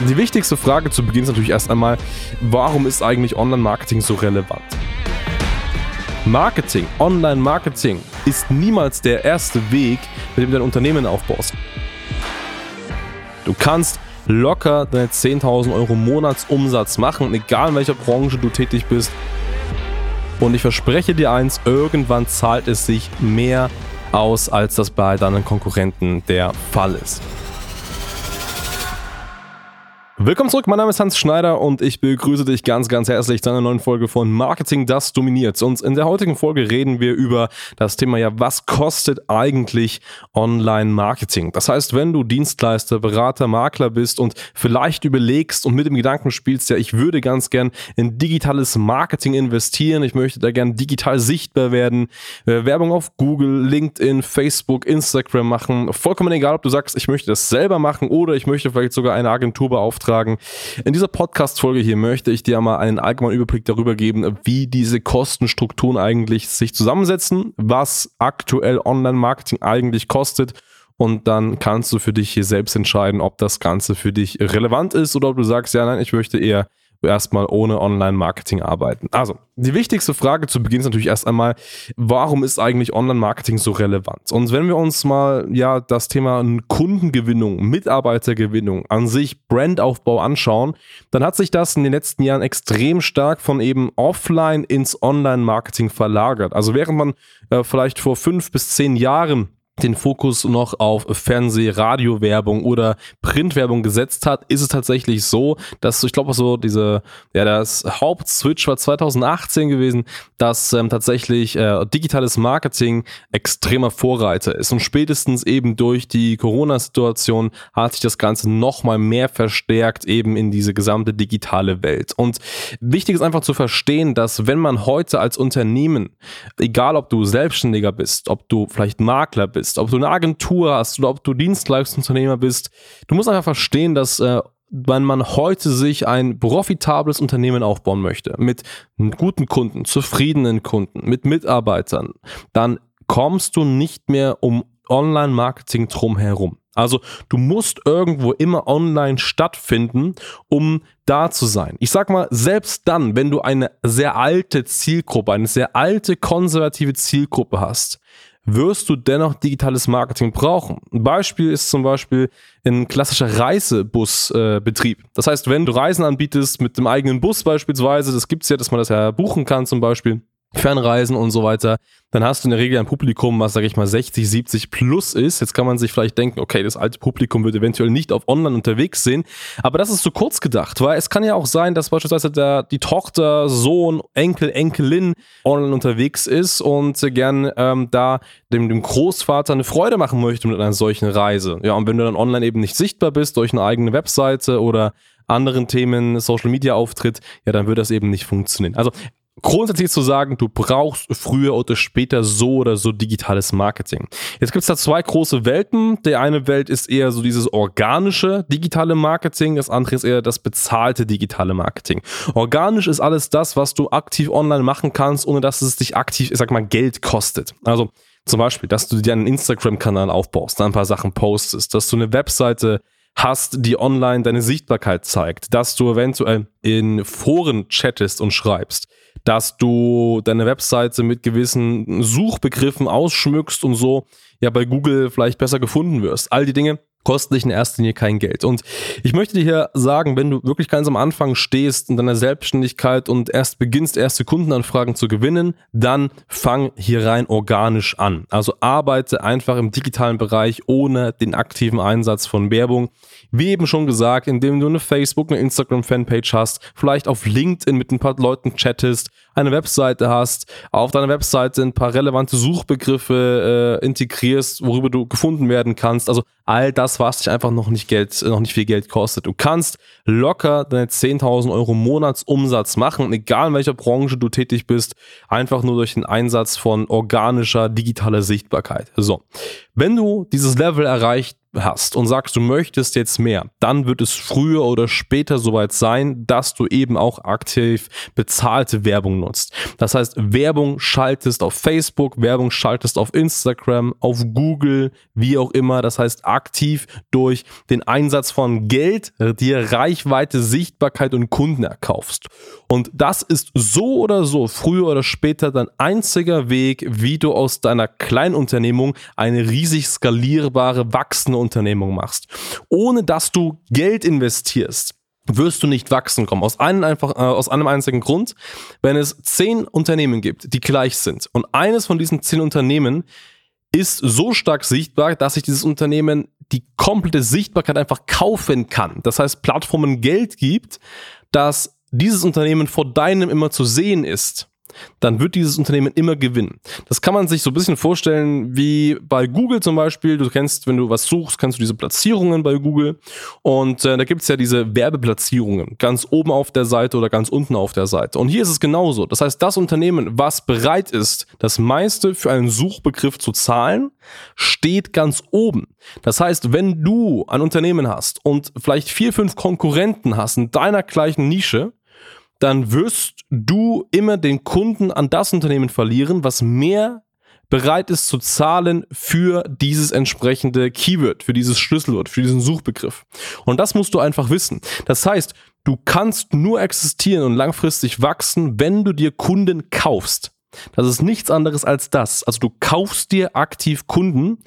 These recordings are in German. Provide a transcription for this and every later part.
Die wichtigste Frage zu Beginn ist natürlich erst einmal, warum ist eigentlich Online-Marketing so relevant? Marketing, Online-Marketing ist niemals der erste Weg, mit dem du dein Unternehmen aufbaust. Du kannst locker deine 10.000 Euro Monatsumsatz machen, egal in welcher Branche du tätig bist. Und ich verspreche dir eins, irgendwann zahlt es sich mehr aus, als das bei deinen Konkurrenten der Fall ist. Willkommen zurück, mein Name ist Hans Schneider und ich begrüße dich ganz, ganz herzlich zu einer neuen Folge von Marketing, das dominiert. Und in der heutigen Folge reden wir über das Thema ja, was kostet eigentlich Online-Marketing? Das heißt, wenn du Dienstleister, Berater, Makler bist und vielleicht überlegst und mit dem Gedanken spielst, ja, ich würde ganz gern in digitales Marketing investieren, ich möchte da gern digital sichtbar werden, äh, Werbung auf Google, LinkedIn, Facebook, Instagram machen, vollkommen egal, ob du sagst, ich möchte das selber machen oder ich möchte vielleicht sogar eine Agentur beauftragen, beitragen. In dieser Podcast-Folge hier möchte ich dir mal einen allgemeinen Überblick darüber geben, wie diese Kostenstrukturen eigentlich sich zusammensetzen, was aktuell Online-Marketing eigentlich kostet und dann kannst du für dich hier selbst entscheiden, ob das Ganze für dich relevant ist oder ob du sagst, ja, nein, ich möchte eher erstmal ohne Online-Marketing arbeiten. Also, die wichtigste Frage zu Beginn ist natürlich erst einmal, warum ist eigentlich Online-Marketing so relevant? Und wenn wir uns mal ja das Thema Kundengewinnung, Mitarbeitergewinnung an sich, Brandaufbau anschauen, dann hat sich das in den letzten Jahren extrem stark von eben offline ins Online-Marketing verlagert. Also während man äh, vielleicht vor fünf bis zehn Jahren den Fokus noch auf Fernseh-, Radiowerbung oder Printwerbung gesetzt hat, ist es tatsächlich so, dass ich glaube so diese, ja, das Hauptswitch war 2018 gewesen, dass ähm, tatsächlich äh, digitales Marketing extremer Vorreiter ist. Und spätestens eben durch die Corona-Situation hat sich das Ganze nochmal mehr verstärkt eben in diese gesamte digitale Welt. Und wichtig ist einfach zu verstehen, dass wenn man heute als Unternehmen, egal ob du Selbstständiger bist, ob du vielleicht Makler bist, bist, ob du eine Agentur hast oder ob du Dienstleistungsunternehmer bist, du musst einfach verstehen, dass äh, wenn man heute sich ein profitables Unternehmen aufbauen möchte, mit guten Kunden, zufriedenen Kunden, mit Mitarbeitern, dann kommst du nicht mehr um Online-Marketing drumherum. Also du musst irgendwo immer online stattfinden, um da zu sein. Ich sag mal, selbst dann, wenn du eine sehr alte Zielgruppe, eine sehr alte konservative Zielgruppe hast, wirst du dennoch digitales Marketing brauchen. Ein Beispiel ist zum Beispiel ein klassischer Reisebusbetrieb. Äh, das heißt, wenn du Reisen anbietest mit dem eigenen Bus beispielsweise, das gibt's ja, dass man das ja buchen kann zum Beispiel, Fernreisen und so weiter, dann hast du in der Regel ein Publikum, was, sage ich mal, 60, 70 plus ist. Jetzt kann man sich vielleicht denken, okay, das alte Publikum wird eventuell nicht auf online unterwegs sehen, aber das ist zu kurz gedacht, weil es kann ja auch sein, dass beispielsweise der, die Tochter, Sohn, Enkel, Enkelin online unterwegs ist und gern ähm, da dem, dem Großvater eine Freude machen möchte mit einer solchen Reise. Ja, und wenn du dann online eben nicht sichtbar bist durch eine eigene Webseite oder anderen Themen, Social Media Auftritt, ja, dann wird das eben nicht funktionieren. Also grundsätzlich zu sagen, du brauchst früher oder später so oder so digitales Marketing. Jetzt gibt es da zwei große Welten. Die eine Welt ist eher so dieses organische digitale Marketing, das andere ist eher das bezahlte digitale Marketing. Organisch ist alles das, was du aktiv online machen kannst, ohne dass es dich aktiv, ich sag mal, Geld kostet. Also zum Beispiel, dass du dir einen Instagram-Kanal aufbaust, da ein paar Sachen postest, dass du eine Webseite hast, die online deine Sichtbarkeit zeigt, dass du eventuell in Foren chattest und schreibst, dass du deine Webseite mit gewissen Suchbegriffen ausschmückst und so ja bei Google vielleicht besser gefunden wirst. All die Dinge kosten dich in erster Linie kein Geld. Und ich möchte dir hier sagen, wenn du wirklich ganz am Anfang stehst in deiner Selbstständigkeit und erst beginnst, erste Kundenanfragen zu gewinnen, dann fang hier rein organisch an. Also arbeite einfach im digitalen Bereich ohne den aktiven Einsatz von Werbung. Wie eben schon gesagt, indem du eine Facebook, eine Instagram-Fanpage hast, vielleicht auf LinkedIn mit ein paar Leuten chattest, eine Webseite hast, auf deiner Webseite ein paar relevante Suchbegriffe äh, integrierst, worüber du gefunden werden kannst. Also all das, was dich einfach noch nicht Geld, noch nicht viel Geld kostet. Du kannst locker deine 10.000 Euro Monatsumsatz machen, egal in welcher Branche du tätig bist, einfach nur durch den Einsatz von organischer digitaler Sichtbarkeit. So. Wenn du dieses Level erreicht hast und sagst, du möchtest jetzt mehr, dann wird es früher oder später soweit sein, dass du eben auch aktiv bezahlte Werbung nutzt. Das heißt, Werbung schaltest auf Facebook, Werbung schaltest auf Instagram, auf Google, wie auch immer. Das heißt, aktiv durch den Einsatz von Geld dir Reichweite, Sichtbarkeit und Kunden erkaufst. Und das ist so oder so früher oder später dein einziger Weg, wie du aus deiner Kleinunternehmung eine riesig skalierbare, wachsende Unternehmung machst. Ohne dass du Geld investierst, wirst du nicht wachsen kommen. Aus einem, einfach, äh, aus einem einzigen Grund. Wenn es zehn Unternehmen gibt, die gleich sind und eines von diesen zehn Unternehmen ist so stark sichtbar, dass sich dieses Unternehmen die komplette Sichtbarkeit einfach kaufen kann. Das heißt, Plattformen Geld gibt, dass dieses Unternehmen vor deinem immer zu sehen ist dann wird dieses Unternehmen immer gewinnen. Das kann man sich so ein bisschen vorstellen wie bei Google zum Beispiel. Du kennst, wenn du was suchst, kannst du diese Platzierungen bei Google. Und äh, da gibt es ja diese Werbeplatzierungen, ganz oben auf der Seite oder ganz unten auf der Seite. Und hier ist es genauso. Das heißt, das Unternehmen, was bereit ist, das meiste für einen Suchbegriff zu zahlen, steht ganz oben. Das heißt, wenn du ein Unternehmen hast und vielleicht vier, fünf Konkurrenten hast in deiner gleichen Nische, dann wirst du immer den Kunden an das Unternehmen verlieren, was mehr bereit ist zu zahlen für dieses entsprechende Keyword, für dieses Schlüsselwort, für diesen Suchbegriff. Und das musst du einfach wissen. Das heißt, du kannst nur existieren und langfristig wachsen, wenn du dir Kunden kaufst. Das ist nichts anderes als das. Also du kaufst dir aktiv Kunden,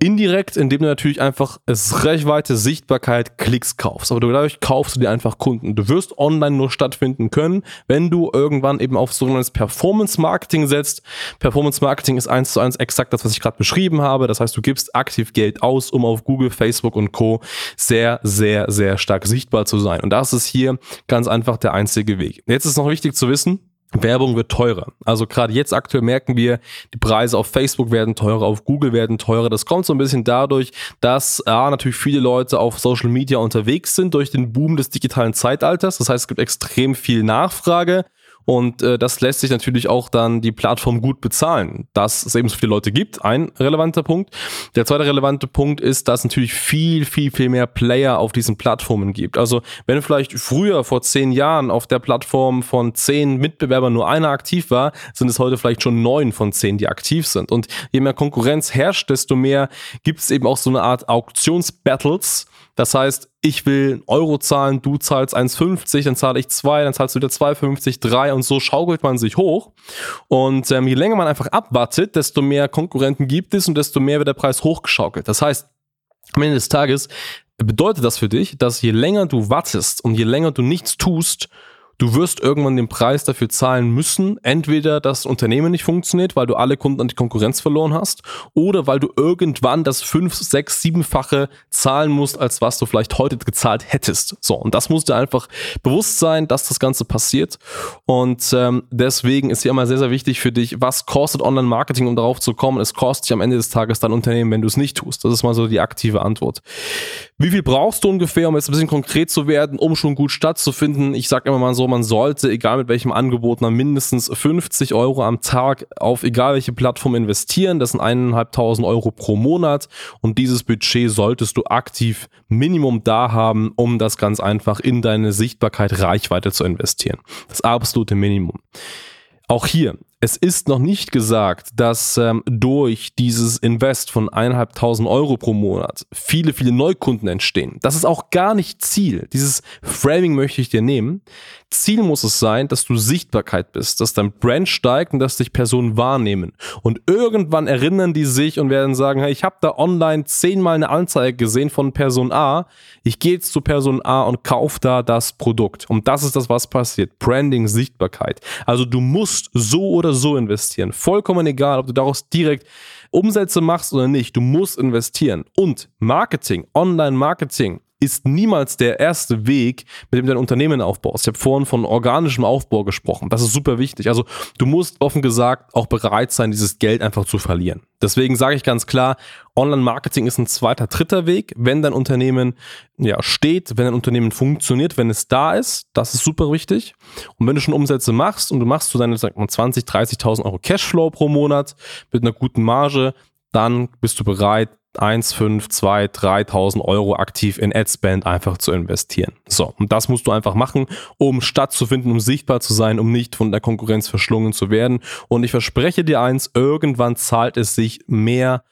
Indirekt, indem du natürlich einfach es Reichweite, Sichtbarkeit, Klicks kaufst. Aber dadurch kaufst du dir einfach Kunden. Du wirst online nur stattfinden können, wenn du irgendwann eben auf sogenanntes Performance Marketing setzt. Performance Marketing ist eins zu eins exakt das, was ich gerade beschrieben habe. Das heißt, du gibst aktiv Geld aus, um auf Google, Facebook und Co. sehr, sehr, sehr stark sichtbar zu sein. Und das ist hier ganz einfach der einzige Weg. Jetzt ist noch wichtig zu wissen, Werbung wird teurer. Also gerade jetzt aktuell merken wir, die Preise auf Facebook werden teurer, auf Google werden teurer. Das kommt so ein bisschen dadurch, dass ja, natürlich viele Leute auf Social Media unterwegs sind durch den Boom des digitalen Zeitalters. Das heißt, es gibt extrem viel Nachfrage und äh, das lässt sich natürlich auch dann die Plattform gut bezahlen, dass es eben so viele Leute gibt. Ein relevanter Punkt. Der zweite relevante Punkt ist, dass es natürlich viel, viel, viel mehr Player auf diesen Plattformen gibt. Also wenn vielleicht früher vor zehn Jahren auf der Plattform von zehn Mitbewerbern nur einer aktiv war, sind es heute vielleicht schon neun von zehn, die aktiv sind. Und je mehr Konkurrenz herrscht, desto mehr gibt es eben auch so eine Art Auktionsbattles das heißt, ich will Euro zahlen, du zahlst 1,50, dann zahle ich 2, dann zahlst du wieder 2,50, 3 und so schaukelt man sich hoch. Und ähm, je länger man einfach abwartet, desto mehr Konkurrenten gibt es und desto mehr wird der Preis hochgeschaukelt. Das heißt, am Ende des Tages bedeutet das für dich, dass je länger du wartest und je länger du nichts tust, du wirst irgendwann den Preis dafür zahlen müssen. Entweder das Unternehmen nicht funktioniert, weil du alle Kunden an die Konkurrenz verloren hast, oder weil du irgendwann das fünf, sechs, siebenfache zahlen musst, als was du vielleicht heute gezahlt hättest. So, und das muss dir einfach bewusst sein, dass das Ganze passiert. Und ähm, deswegen ist hier immer sehr, sehr wichtig für dich, was kostet Online-Marketing, um darauf zu kommen. Es kostet dich am Ende des Tages dein Unternehmen, wenn du es nicht tust. Das ist mal so die aktive Antwort. Wie viel brauchst du ungefähr, um jetzt ein bisschen konkret zu werden, um schon gut stattzufinden? Ich sage immer mal so, man sollte, egal mit welchem Angebot, man mindestens 50 Euro am Tag auf egal welche Plattform investieren. Das sind eineinhalbtausend Euro pro Monat und dieses Budget solltest du aktiv Minimum da haben, um das ganz einfach in deine Sichtbarkeit, Reichweite zu investieren. Das absolute Minimum. Auch hier, es ist noch nicht gesagt, dass ähm, durch dieses Invest von 1.500 Euro pro Monat viele, viele Neukunden entstehen. Das ist auch gar nicht Ziel. Dieses Framing möchte ich dir nehmen. Ziel muss es sein, dass du Sichtbarkeit bist, dass dein Brand steigt und dass dich Personen wahrnehmen. Und irgendwann erinnern die sich und werden sagen, hey, ich habe da online zehnmal eine Anzeige gesehen von Person A. Ich gehe jetzt zu Person A und kaufe da das Produkt. Und das ist das, was passiert. Branding, Sichtbarkeit. Also du musst so oder so investieren. Vollkommen egal, ob du daraus direkt Umsätze machst oder nicht. Du musst investieren. Und Marketing, Online-Marketing ist niemals der erste Weg, mit dem du dein Unternehmen aufbaust. Ich habe vorhin von organischem Aufbau gesprochen. Das ist super wichtig. Also du musst offen gesagt auch bereit sein, dieses Geld einfach zu verlieren. Deswegen sage ich ganz klar, Online-Marketing ist ein zweiter, dritter Weg, wenn dein Unternehmen ja, steht, wenn dein Unternehmen funktioniert, wenn es da ist. Das ist super wichtig. Und wenn du schon Umsätze machst und du machst so deine, sag mal, 20, 30.000 Euro Cashflow pro Monat mit einer guten Marge, dann bist du bereit, 1, 5, 2, 3.000 Euro aktiv in Adspend einfach zu investieren. So, und das musst du einfach machen, um stattzufinden, um sichtbar zu sein, um nicht von der Konkurrenz verschlungen zu werden. Und ich verspreche dir eins, irgendwann zahlt es sich mehr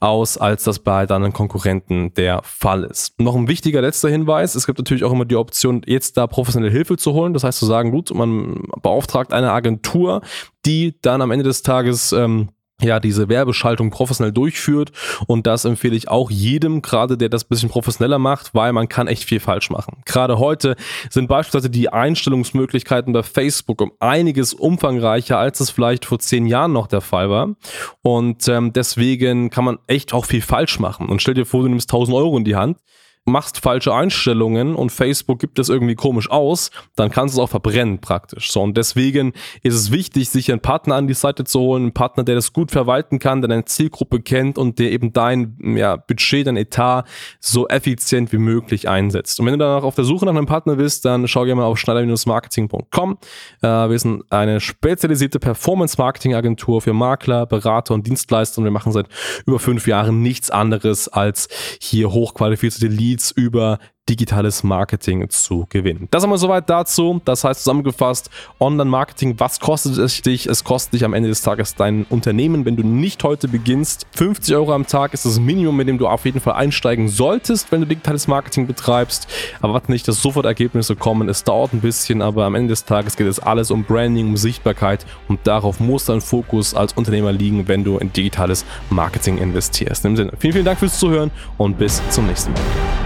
aus, als das bei deinen Konkurrenten der Fall ist. Noch ein wichtiger letzter Hinweis, es gibt natürlich auch immer die Option, jetzt da professionelle Hilfe zu holen. Das heißt zu sagen, gut, man beauftragt eine Agentur, die dann am Ende des Tages ähm, ja, diese Werbeschaltung professionell durchführt. Und das empfehle ich auch jedem, gerade der das bisschen professioneller macht, weil man kann echt viel falsch machen. Gerade heute sind beispielsweise die Einstellungsmöglichkeiten bei Facebook um einiges umfangreicher, als es vielleicht vor zehn Jahren noch der Fall war. Und ähm, deswegen kann man echt auch viel falsch machen. Und stell dir vor, du nimmst 1000 Euro in die Hand machst falsche Einstellungen und Facebook gibt es irgendwie komisch aus, dann kannst du es auch verbrennen praktisch. So und deswegen ist es wichtig, sich einen Partner an die Seite zu holen, einen Partner, der das gut verwalten kann, der deine Zielgruppe kennt und der eben dein ja, Budget, dein Etat so effizient wie möglich einsetzt. Und wenn du danach auf der Suche nach einem Partner bist, dann schau gerne mal auf schneider-marketing.com. Äh, wir sind eine spezialisierte Performance-Marketing-Agentur für Makler, Berater und Dienstleister und wir machen seit über fünf Jahren nichts anderes als hier hochqualifizierte Leads Leads über digitales Marketing zu gewinnen. Das einmal soweit dazu. Das heißt zusammengefasst, Online-Marketing, was kostet es dich? Es kostet dich am Ende des Tages dein Unternehmen, wenn du nicht heute beginnst. 50 Euro am Tag ist das Minimum, mit dem du auf jeden Fall einsteigen solltest, wenn du digitales Marketing betreibst. Aber warte nicht, dass sofort Ergebnisse kommen. Es dauert ein bisschen, aber am Ende des Tages geht es alles um Branding, um Sichtbarkeit und darauf muss dein Fokus als Unternehmer liegen, wenn du in digitales Marketing investierst. In dem Sinne, vielen, vielen Dank fürs Zuhören und bis zum nächsten Mal.